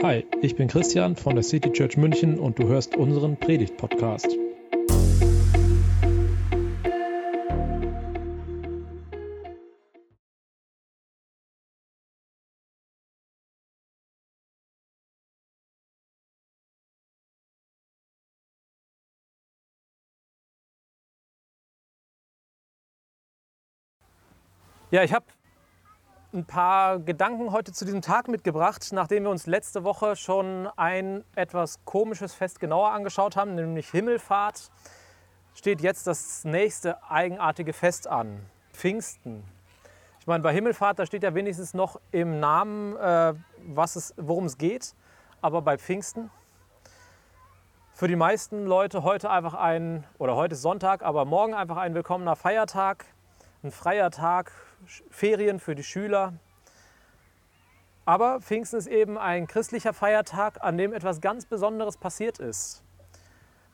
Hi, ich bin Christian von der City Church München und du hörst unseren Predigt-Podcast. Ja, ich habe ein paar Gedanken heute zu diesem Tag mitgebracht, nachdem wir uns letzte Woche schon ein etwas komisches Fest genauer angeschaut haben, nämlich Himmelfahrt, steht jetzt das nächste eigenartige Fest an, Pfingsten. Ich meine, bei Himmelfahrt, da steht ja wenigstens noch im Namen, äh, was es, worum es geht, aber bei Pfingsten, für die meisten Leute heute einfach ein, oder heute ist Sonntag, aber morgen einfach ein willkommener Feiertag, ein freier Tag, Ferien für die Schüler. Aber Pfingsten ist eben ein christlicher Feiertag, an dem etwas ganz Besonderes passiert ist.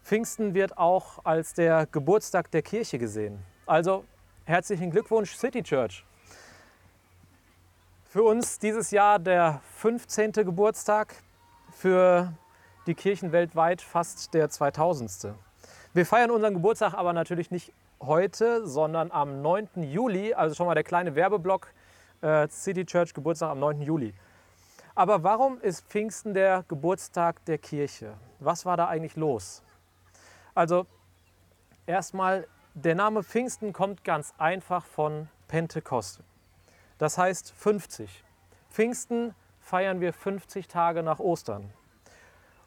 Pfingsten wird auch als der Geburtstag der Kirche gesehen. Also herzlichen Glückwunsch City Church. Für uns dieses Jahr der 15. Geburtstag, für die Kirchen weltweit fast der 2000. Wir feiern unseren Geburtstag aber natürlich nicht heute, sondern am 9. Juli, also schon mal der kleine Werbeblock äh, City Church Geburtstag am 9. Juli. Aber warum ist Pfingsten der Geburtstag der Kirche? Was war da eigentlich los? Also erstmal, der Name Pfingsten kommt ganz einfach von Pentekoste. Das heißt 50. Pfingsten feiern wir 50 Tage nach Ostern.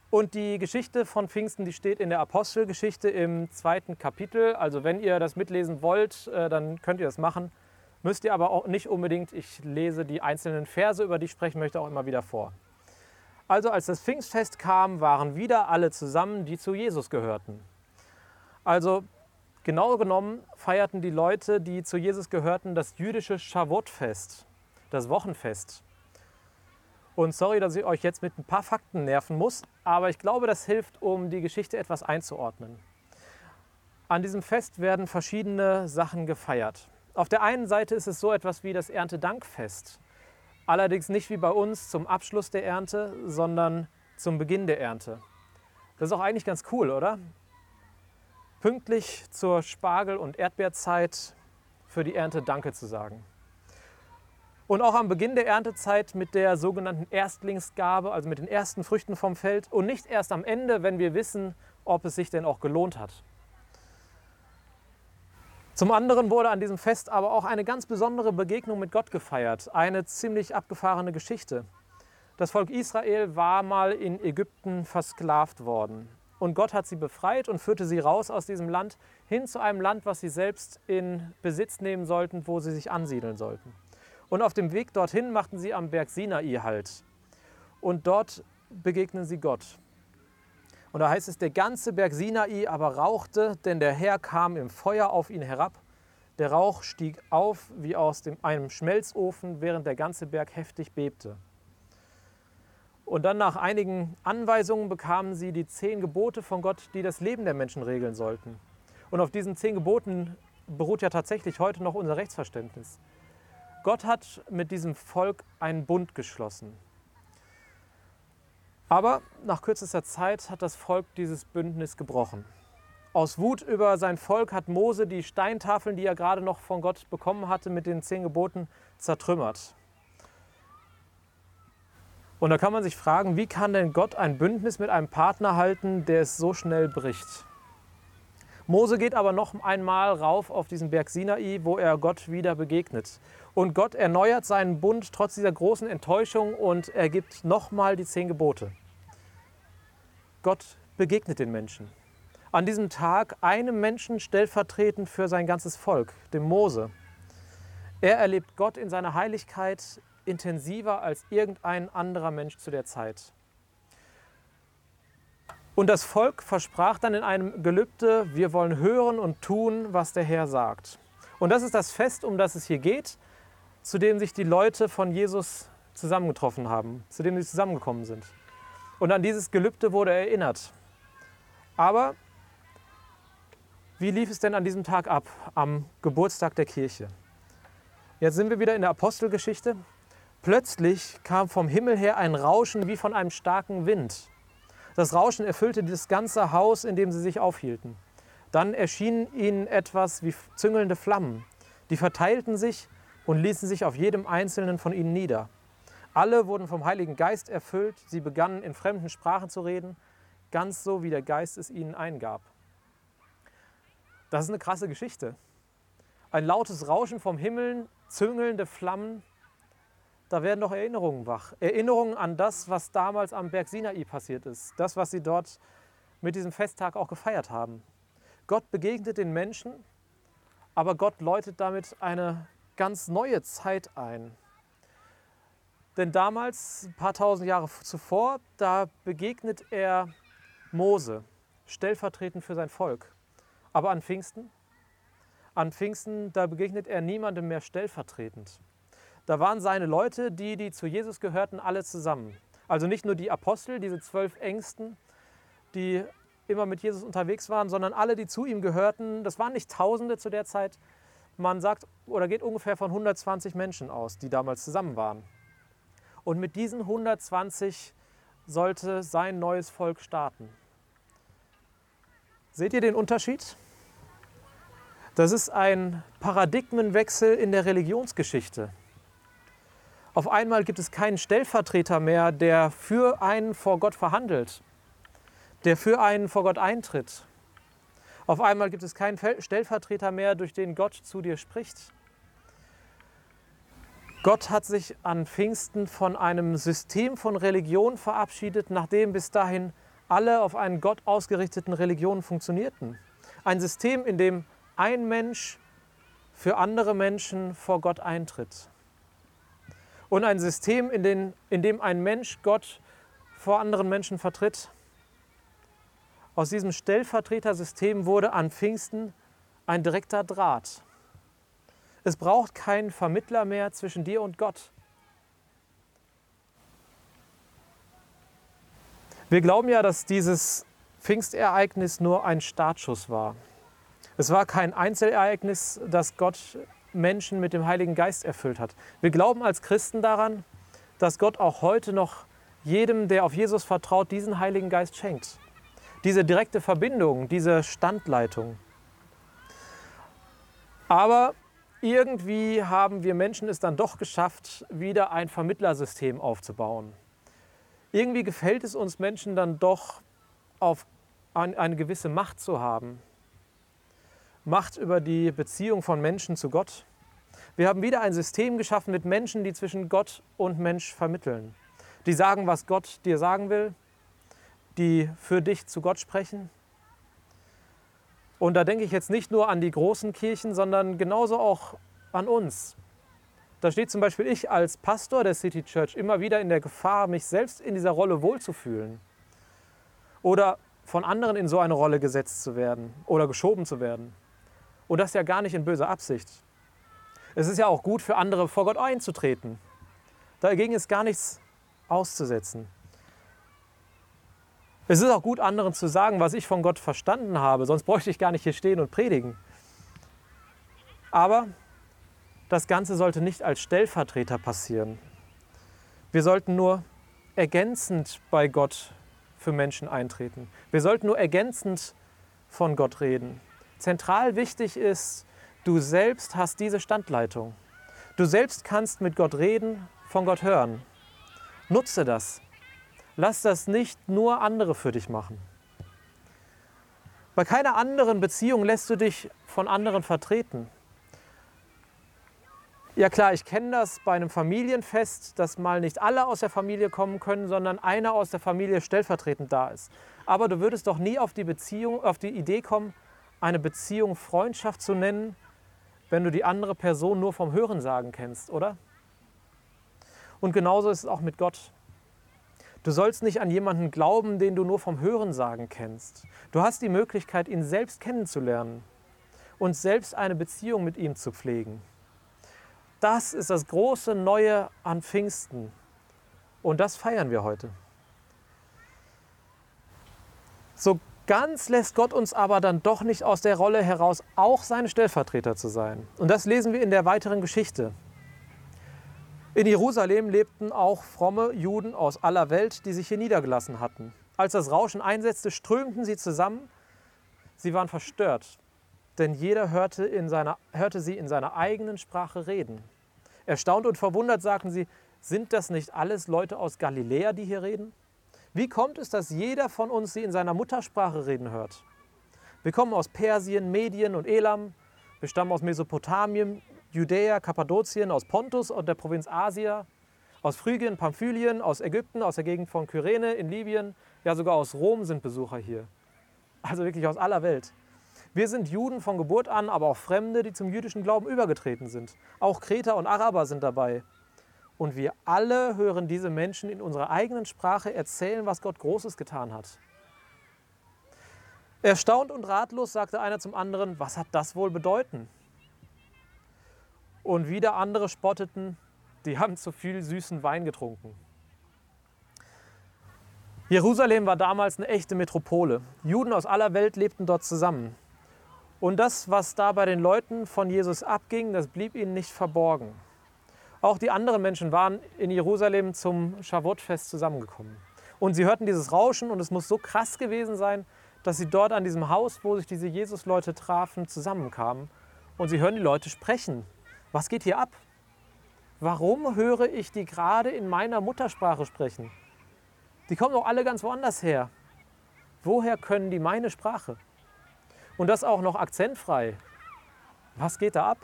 Und die Geschichte von Pfingsten, die steht in der Apostelgeschichte im zweiten Kapitel. Also wenn ihr das mitlesen wollt, äh, dann könnt ihr das machen. Müsst ihr aber auch nicht unbedingt. Ich lese die einzelnen Verse, über die ich sprechen möchte, auch immer wieder vor. Also als das Pfingstfest kam, waren wieder alle zusammen, die zu Jesus gehörten. Also genau genommen feierten die Leute, die zu Jesus gehörten, das jüdische Shavuot-Fest, das Wochenfest. Und sorry, dass ich euch jetzt mit ein paar Fakten nerven muss, aber ich glaube, das hilft, um die Geschichte etwas einzuordnen. An diesem Fest werden verschiedene Sachen gefeiert. Auf der einen Seite ist es so etwas wie das Erntedankfest. Allerdings nicht wie bei uns zum Abschluss der Ernte, sondern zum Beginn der Ernte. Das ist auch eigentlich ganz cool, oder? Pünktlich zur Spargel- und Erdbeerzeit für die Ernte Danke zu sagen. Und auch am Beginn der Erntezeit mit der sogenannten Erstlingsgabe, also mit den ersten Früchten vom Feld und nicht erst am Ende, wenn wir wissen, ob es sich denn auch gelohnt hat. Zum anderen wurde an diesem Fest aber auch eine ganz besondere Begegnung mit Gott gefeiert, eine ziemlich abgefahrene Geschichte. Das Volk Israel war mal in Ägypten versklavt worden. Und Gott hat sie befreit und führte sie raus aus diesem Land hin zu einem Land, was sie selbst in Besitz nehmen sollten, wo sie sich ansiedeln sollten. Und auf dem Weg dorthin machten sie am Berg Sinai Halt. Und dort begegnen sie Gott. Und da heißt es, der ganze Berg Sinai aber rauchte, denn der Herr kam im Feuer auf ihn herab. Der Rauch stieg auf wie aus dem, einem Schmelzofen, während der ganze Berg heftig bebte. Und dann nach einigen Anweisungen bekamen sie die zehn Gebote von Gott, die das Leben der Menschen regeln sollten. Und auf diesen zehn Geboten beruht ja tatsächlich heute noch unser Rechtsverständnis. Gott hat mit diesem Volk einen Bund geschlossen. Aber nach kürzester Zeit hat das Volk dieses Bündnis gebrochen. Aus Wut über sein Volk hat Mose die Steintafeln, die er gerade noch von Gott bekommen hatte, mit den zehn Geboten zertrümmert. Und da kann man sich fragen, wie kann denn Gott ein Bündnis mit einem Partner halten, der es so schnell bricht? Mose geht aber noch einmal rauf auf diesen Berg Sinai, wo er Gott wieder begegnet. Und Gott erneuert seinen Bund trotz dieser großen Enttäuschung und er gibt nochmal die zehn Gebote. Gott begegnet den Menschen. An diesem Tag einem Menschen stellvertretend für sein ganzes Volk, dem Mose. Er erlebt Gott in seiner Heiligkeit intensiver als irgendein anderer Mensch zu der Zeit. Und das Volk versprach dann in einem Gelübde, wir wollen hören und tun, was der Herr sagt. Und das ist das Fest, um das es hier geht, zu dem sich die Leute von Jesus zusammengetroffen haben, zu dem sie zusammengekommen sind. Und an dieses Gelübde wurde erinnert. Aber wie lief es denn an diesem Tag ab, am Geburtstag der Kirche? Jetzt sind wir wieder in der Apostelgeschichte. Plötzlich kam vom Himmel her ein Rauschen wie von einem starken Wind. Das Rauschen erfüllte das ganze Haus, in dem sie sich aufhielten. Dann erschien ihnen etwas wie züngelnde Flammen. Die verteilten sich und ließen sich auf jedem einzelnen von ihnen nieder. Alle wurden vom Heiligen Geist erfüllt. Sie begannen in fremden Sprachen zu reden, ganz so wie der Geist es ihnen eingab. Das ist eine krasse Geschichte. Ein lautes Rauschen vom Himmel, züngelnde Flammen, da werden doch Erinnerungen wach. Erinnerungen an das, was damals am Berg Sinai passiert ist. Das, was sie dort mit diesem Festtag auch gefeiert haben. Gott begegnet den Menschen, aber Gott läutet damit eine ganz neue Zeit ein. Denn damals, ein paar tausend Jahre zuvor, da begegnet er Mose, stellvertretend für sein Volk. Aber an Pfingsten, an Pfingsten, da begegnet er niemandem mehr stellvertretend. Da waren seine Leute, die, die zu Jesus gehörten, alle zusammen. Also nicht nur die Apostel, diese zwölf Ängsten, die immer mit Jesus unterwegs waren, sondern alle, die zu ihm gehörten. Das waren nicht Tausende zu der Zeit. Man sagt oder geht ungefähr von 120 Menschen aus, die damals zusammen waren. Und mit diesen 120 sollte sein neues Volk starten. Seht ihr den Unterschied? Das ist ein Paradigmenwechsel in der Religionsgeschichte. Auf einmal gibt es keinen Stellvertreter mehr, der für einen vor Gott verhandelt, der für einen vor Gott eintritt. Auf einmal gibt es keinen Stellvertreter mehr, durch den Gott zu dir spricht. Gott hat sich an Pfingsten von einem System von Religion verabschiedet, nachdem bis dahin alle auf einen Gott ausgerichteten Religionen funktionierten. Ein System, in dem ein Mensch für andere Menschen vor Gott eintritt und ein System, in, den, in dem ein Mensch Gott vor anderen Menschen vertritt. Aus diesem Stellvertretersystem wurde an Pfingsten ein direkter Draht. Es braucht keinen Vermittler mehr zwischen dir und Gott. Wir glauben ja, dass dieses Pfingstereignis nur ein Startschuss war. Es war kein Einzelereignis, das Gott Menschen mit dem Heiligen Geist erfüllt hat. Wir glauben als Christen daran, dass Gott auch heute noch jedem, der auf Jesus vertraut, diesen Heiligen Geist schenkt. Diese direkte Verbindung, diese Standleitung. Aber irgendwie haben wir Menschen es dann doch geschafft, wieder ein Vermittlersystem aufzubauen. Irgendwie gefällt es uns Menschen dann doch, auf eine gewisse Macht zu haben, Macht über die Beziehung von Menschen zu Gott. Wir haben wieder ein System geschaffen mit Menschen, die zwischen Gott und Mensch vermitteln. Die sagen, was Gott dir sagen will, die für dich zu Gott sprechen. Und da denke ich jetzt nicht nur an die großen Kirchen, sondern genauso auch an uns. Da steht zum Beispiel ich als Pastor der City Church immer wieder in der Gefahr, mich selbst in dieser Rolle wohlzufühlen. Oder von anderen in so eine Rolle gesetzt zu werden oder geschoben zu werden. Und das ja gar nicht in böser Absicht. Es ist ja auch gut für andere vor Gott einzutreten. Dagegen ist gar nichts auszusetzen. Es ist auch gut, anderen zu sagen, was ich von Gott verstanden habe, sonst bräuchte ich gar nicht hier stehen und predigen. Aber das Ganze sollte nicht als Stellvertreter passieren. Wir sollten nur ergänzend bei Gott für Menschen eintreten. Wir sollten nur ergänzend von Gott reden zentral wichtig ist, du selbst hast diese Standleitung. Du selbst kannst mit Gott reden, von Gott hören. Nutze das. Lass das nicht nur andere für dich machen. Bei keiner anderen Beziehung lässt du dich von anderen vertreten. Ja klar, ich kenne das bei einem Familienfest, dass mal nicht alle aus der Familie kommen können, sondern einer aus der Familie stellvertretend da ist. Aber du würdest doch nie auf die Beziehung, auf die Idee kommen, eine Beziehung Freundschaft zu nennen, wenn du die andere Person nur vom Hörensagen kennst, oder? Und genauso ist es auch mit Gott. Du sollst nicht an jemanden glauben, den du nur vom Hörensagen kennst. Du hast die Möglichkeit, ihn selbst kennenzulernen und selbst eine Beziehung mit ihm zu pflegen. Das ist das große Neue an Pfingsten. Und das feiern wir heute. So Ganz lässt Gott uns aber dann doch nicht aus der Rolle heraus, auch seine Stellvertreter zu sein. Und das lesen wir in der weiteren Geschichte. In Jerusalem lebten auch fromme Juden aus aller Welt, die sich hier niedergelassen hatten. Als das Rauschen einsetzte, strömten sie zusammen. Sie waren verstört, denn jeder hörte, in seiner, hörte sie in seiner eigenen Sprache reden. Erstaunt und verwundert sagten sie, sind das nicht alles Leute aus Galiläa, die hier reden? Wie kommt es, dass jeder von uns sie in seiner Muttersprache reden hört? Wir kommen aus Persien, Medien und Elam. Wir stammen aus Mesopotamien, Judäa, Kappadokien, aus Pontus und der Provinz Asia, aus Phrygien, Pamphylien, aus Ägypten, aus der Gegend von Kyrene in Libyen, ja sogar aus Rom sind Besucher hier. Also wirklich aus aller Welt. Wir sind Juden von Geburt an, aber auch Fremde, die zum jüdischen Glauben übergetreten sind. Auch Kreter und Araber sind dabei. Und wir alle hören diese Menschen in unserer eigenen Sprache erzählen, was Gott Großes getan hat. Erstaunt und ratlos sagte einer zum anderen, was hat das wohl bedeuten? Und wieder andere spotteten, die haben zu viel süßen Wein getrunken. Jerusalem war damals eine echte Metropole. Juden aus aller Welt lebten dort zusammen. Und das, was da bei den Leuten von Jesus abging, das blieb ihnen nicht verborgen. Auch die anderen Menschen waren in Jerusalem zum Shavuot-Fest zusammengekommen. Und sie hörten dieses Rauschen und es muss so krass gewesen sein, dass sie dort an diesem Haus, wo sich diese Jesus-Leute trafen, zusammenkamen. Und sie hören die Leute sprechen was geht hier ab? Warum höre ich die gerade in meiner Muttersprache sprechen? Die kommen doch alle ganz woanders her. Woher können die meine Sprache? Und das auch noch akzentfrei. Was geht da ab?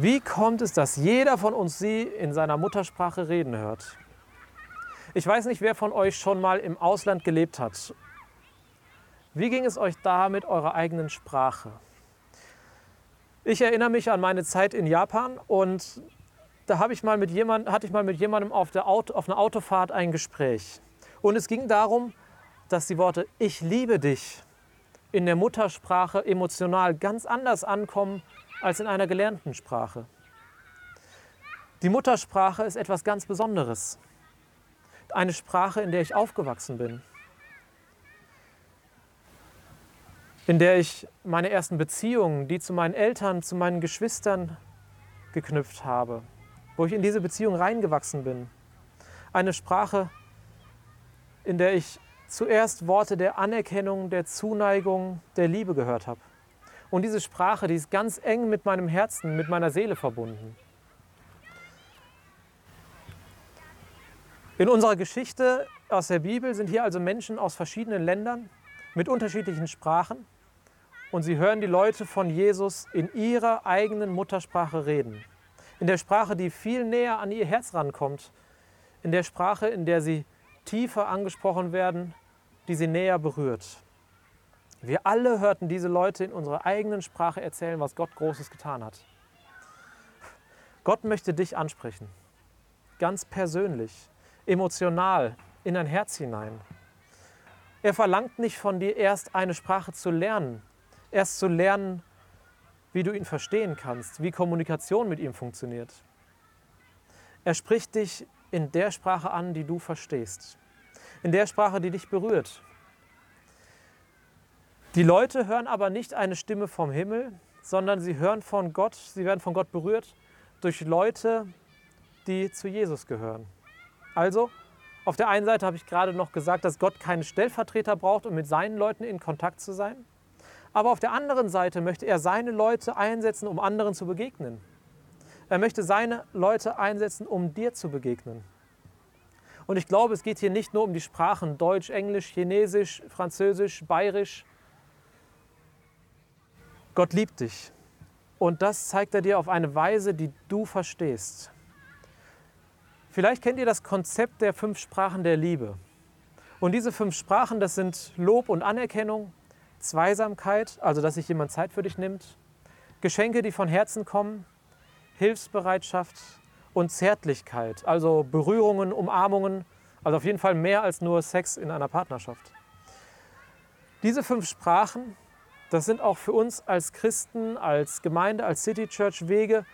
Wie kommt es, dass jeder von uns sie in seiner Muttersprache reden hört? Ich weiß nicht, wer von euch schon mal im Ausland gelebt hat. Wie ging es euch da mit eurer eigenen Sprache? Ich erinnere mich an meine Zeit in Japan und da ich mal mit jemand, hatte ich mal mit jemandem auf, der Auto, auf einer Autofahrt ein Gespräch. Und es ging darum, dass die Worte Ich liebe dich in der Muttersprache emotional ganz anders ankommen als in einer gelernten Sprache. Die Muttersprache ist etwas ganz Besonderes. Eine Sprache, in der ich aufgewachsen bin. in der ich meine ersten Beziehungen, die zu meinen Eltern, zu meinen Geschwistern geknüpft habe, wo ich in diese Beziehung reingewachsen bin. Eine Sprache, in der ich zuerst Worte der Anerkennung, der Zuneigung, der Liebe gehört habe. Und diese Sprache, die ist ganz eng mit meinem Herzen, mit meiner Seele verbunden. In unserer Geschichte aus der Bibel sind hier also Menschen aus verschiedenen Ländern mit unterschiedlichen Sprachen und sie hören die Leute von Jesus in ihrer eigenen Muttersprache reden. In der Sprache, die viel näher an ihr Herz rankommt. In der Sprache, in der sie tiefer angesprochen werden, die sie näher berührt. Wir alle hörten diese Leute in unserer eigenen Sprache erzählen, was Gott Großes getan hat. Gott möchte dich ansprechen, ganz persönlich, emotional, in dein Herz hinein. Er verlangt nicht von dir erst eine Sprache zu lernen, erst zu lernen, wie du ihn verstehen kannst, wie Kommunikation mit ihm funktioniert. Er spricht dich in der Sprache an, die du verstehst, in der Sprache, die dich berührt. Die Leute hören aber nicht eine Stimme vom Himmel, sondern sie hören von Gott, sie werden von Gott berührt durch Leute, die zu Jesus gehören. Also, auf der einen Seite habe ich gerade noch gesagt, dass Gott keinen Stellvertreter braucht, um mit seinen Leuten in Kontakt zu sein. Aber auf der anderen Seite möchte er seine Leute einsetzen, um anderen zu begegnen. Er möchte seine Leute einsetzen, um dir zu begegnen. Und ich glaube, es geht hier nicht nur um die Sprachen Deutsch, Englisch, Chinesisch, Französisch, Bayerisch. Gott liebt dich. Und das zeigt er dir auf eine Weise, die du verstehst. Vielleicht kennt ihr das Konzept der fünf Sprachen der Liebe. Und diese fünf Sprachen, das sind Lob und Anerkennung, Zweisamkeit, also dass sich jemand Zeit für dich nimmt, Geschenke, die von Herzen kommen, Hilfsbereitschaft und Zärtlichkeit, also Berührungen, Umarmungen, also auf jeden Fall mehr als nur Sex in einer Partnerschaft. Diese fünf Sprachen, das sind auch für uns als Christen, als Gemeinde, als City Church Wege,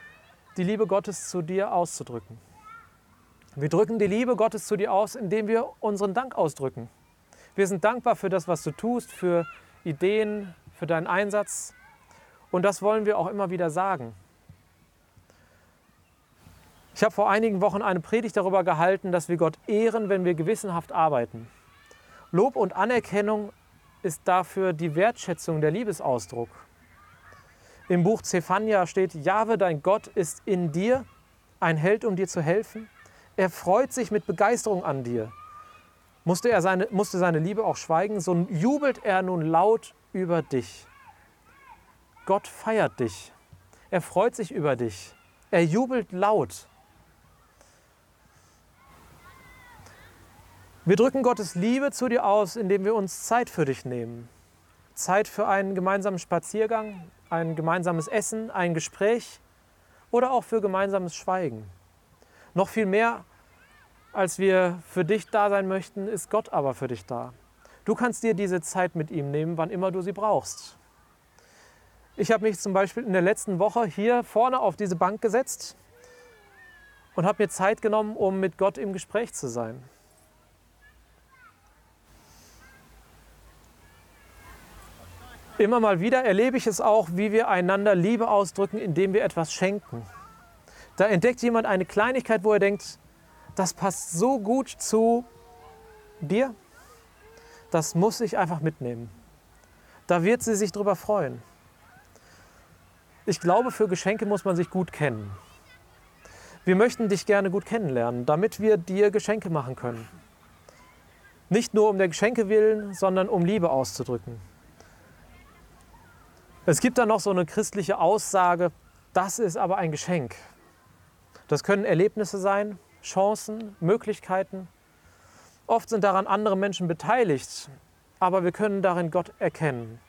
die Liebe Gottes zu dir auszudrücken. Wir drücken die Liebe Gottes zu dir aus, indem wir unseren Dank ausdrücken. Wir sind dankbar für das, was du tust, für Ideen für deinen Einsatz. Und das wollen wir auch immer wieder sagen. Ich habe vor einigen Wochen eine Predigt darüber gehalten, dass wir Gott ehren, wenn wir gewissenhaft arbeiten. Lob und Anerkennung ist dafür die Wertschätzung, der Liebesausdruck. Im Buch Zephania steht, Jahwe, dein Gott, ist in dir, ein Held, um dir zu helfen. Er freut sich mit Begeisterung an dir. Musste, er seine, musste seine Liebe auch schweigen, so jubelt er nun laut über dich. Gott feiert dich. Er freut sich über dich. Er jubelt laut. Wir drücken Gottes Liebe zu dir aus, indem wir uns Zeit für dich nehmen. Zeit für einen gemeinsamen Spaziergang, ein gemeinsames Essen, ein Gespräch oder auch für gemeinsames Schweigen. Noch viel mehr, als wir für dich da sein möchten, ist Gott aber für dich da. Du kannst dir diese Zeit mit ihm nehmen, wann immer du sie brauchst. Ich habe mich zum Beispiel in der letzten Woche hier vorne auf diese Bank gesetzt und habe mir Zeit genommen, um mit Gott im Gespräch zu sein. Immer mal wieder erlebe ich es auch, wie wir einander Liebe ausdrücken, indem wir etwas schenken. Da entdeckt jemand eine Kleinigkeit, wo er denkt, das passt so gut zu dir, das muss ich einfach mitnehmen. Da wird sie sich drüber freuen. Ich glaube, für Geschenke muss man sich gut kennen. Wir möchten dich gerne gut kennenlernen, damit wir dir Geschenke machen können. Nicht nur um der Geschenke willen, sondern um Liebe auszudrücken. Es gibt dann noch so eine christliche Aussage, das ist aber ein Geschenk. Das können Erlebnisse sein, Chancen, Möglichkeiten. Oft sind daran andere Menschen beteiligt, aber wir können darin Gott erkennen.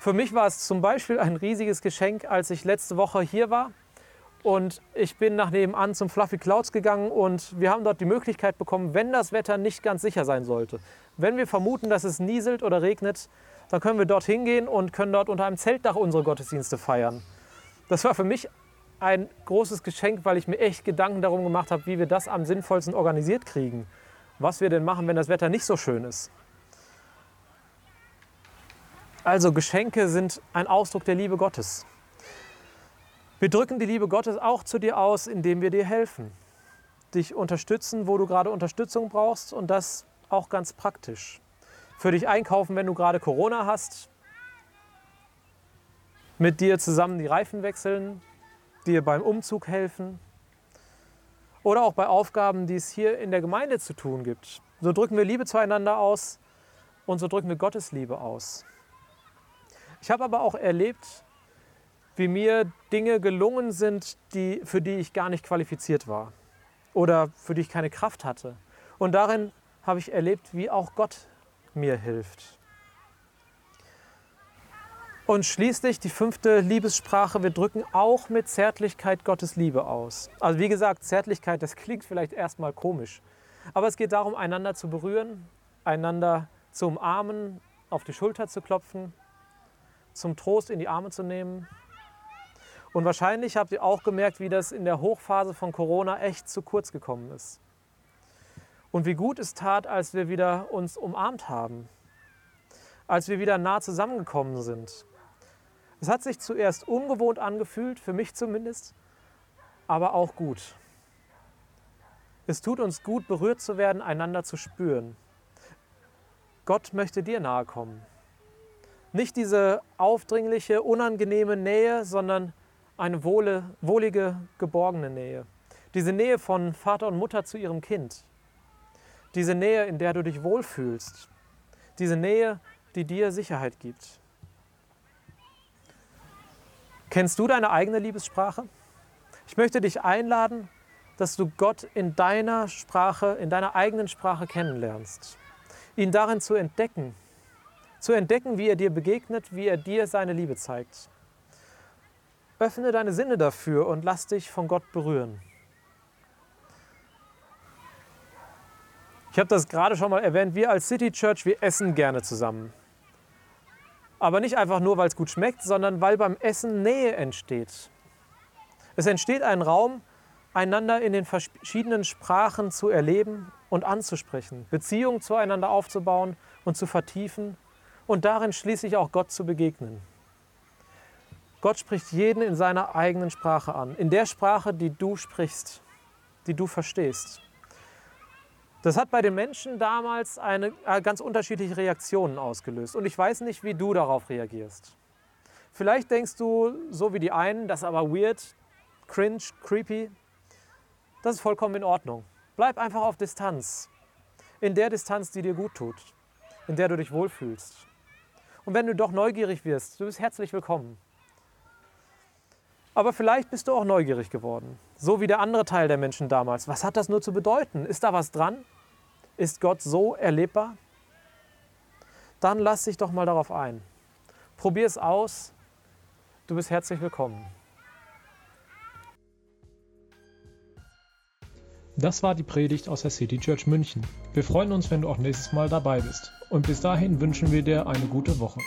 Für mich war es zum Beispiel ein riesiges Geschenk, als ich letzte Woche hier war und ich bin nach nebenan zum Fluffy Clouds gegangen und wir haben dort die Möglichkeit bekommen, wenn das Wetter nicht ganz sicher sein sollte, wenn wir vermuten, dass es nieselt oder regnet, dann können wir dort hingehen und können dort unter einem Zeltdach unsere Gottesdienste feiern. Das war für mich ein großes Geschenk, weil ich mir echt Gedanken darum gemacht habe, wie wir das am sinnvollsten organisiert kriegen. Was wir denn machen, wenn das Wetter nicht so schön ist. Also Geschenke sind ein Ausdruck der Liebe Gottes. Wir drücken die Liebe Gottes auch zu dir aus, indem wir dir helfen. Dich unterstützen, wo du gerade Unterstützung brauchst und das auch ganz praktisch für dich einkaufen, wenn du gerade Corona hast, mit dir zusammen die Reifen wechseln, dir beim Umzug helfen oder auch bei Aufgaben, die es hier in der Gemeinde zu tun gibt. So drücken wir Liebe zueinander aus und so drücken wir Gottes Liebe aus. Ich habe aber auch erlebt, wie mir Dinge gelungen sind, die, für die ich gar nicht qualifiziert war oder für die ich keine Kraft hatte. Und darin habe ich erlebt, wie auch Gott mir hilft. Und schließlich die fünfte Liebessprache, wir drücken auch mit Zärtlichkeit Gottes Liebe aus. Also wie gesagt, Zärtlichkeit, das klingt vielleicht erstmal komisch, aber es geht darum, einander zu berühren, einander zu umarmen, auf die Schulter zu klopfen, zum Trost in die Arme zu nehmen. Und wahrscheinlich habt ihr auch gemerkt, wie das in der Hochphase von Corona echt zu kurz gekommen ist. Und wie gut es tat, als wir wieder uns umarmt haben, als wir wieder nah zusammengekommen sind. Es hat sich zuerst ungewohnt angefühlt, für mich zumindest, aber auch gut. Es tut uns gut, berührt zu werden, einander zu spüren. Gott möchte dir nahe kommen. Nicht diese aufdringliche, unangenehme Nähe, sondern eine wohle, wohlige, geborgene Nähe. Diese Nähe von Vater und Mutter zu ihrem Kind. Diese Nähe, in der du dich wohlfühlst. Diese Nähe, die dir Sicherheit gibt. Kennst du deine eigene Liebessprache? Ich möchte dich einladen, dass du Gott in deiner Sprache, in deiner eigenen Sprache kennenlernst. Ihn darin zu entdecken. Zu entdecken, wie er dir begegnet, wie er dir seine Liebe zeigt. Öffne deine Sinne dafür und lass dich von Gott berühren. Ich habe das gerade schon mal erwähnt, wir als City Church, wir essen gerne zusammen. Aber nicht einfach nur, weil es gut schmeckt, sondern weil beim Essen Nähe entsteht. Es entsteht ein Raum, einander in den verschiedenen Sprachen zu erleben und anzusprechen, Beziehungen zueinander aufzubauen und zu vertiefen und darin schließlich auch Gott zu begegnen. Gott spricht jeden in seiner eigenen Sprache an, in der Sprache, die du sprichst, die du verstehst. Das hat bei den Menschen damals eine, äh, ganz unterschiedliche Reaktionen ausgelöst. Und ich weiß nicht, wie du darauf reagierst. Vielleicht denkst du, so wie die einen, das ist aber weird, cringe, creepy. Das ist vollkommen in Ordnung. Bleib einfach auf Distanz. In der Distanz, die dir gut tut. In der du dich wohlfühlst. Und wenn du doch neugierig wirst, du bist herzlich willkommen. Aber vielleicht bist du auch neugierig geworden. So wie der andere Teil der Menschen damals. Was hat das nur zu bedeuten? Ist da was dran? Ist Gott so erlebbar? Dann lass dich doch mal darauf ein. Probier es aus. Du bist herzlich willkommen. Das war die Predigt aus der City Church München. Wir freuen uns, wenn du auch nächstes Mal dabei bist. Und bis dahin wünschen wir dir eine gute Woche.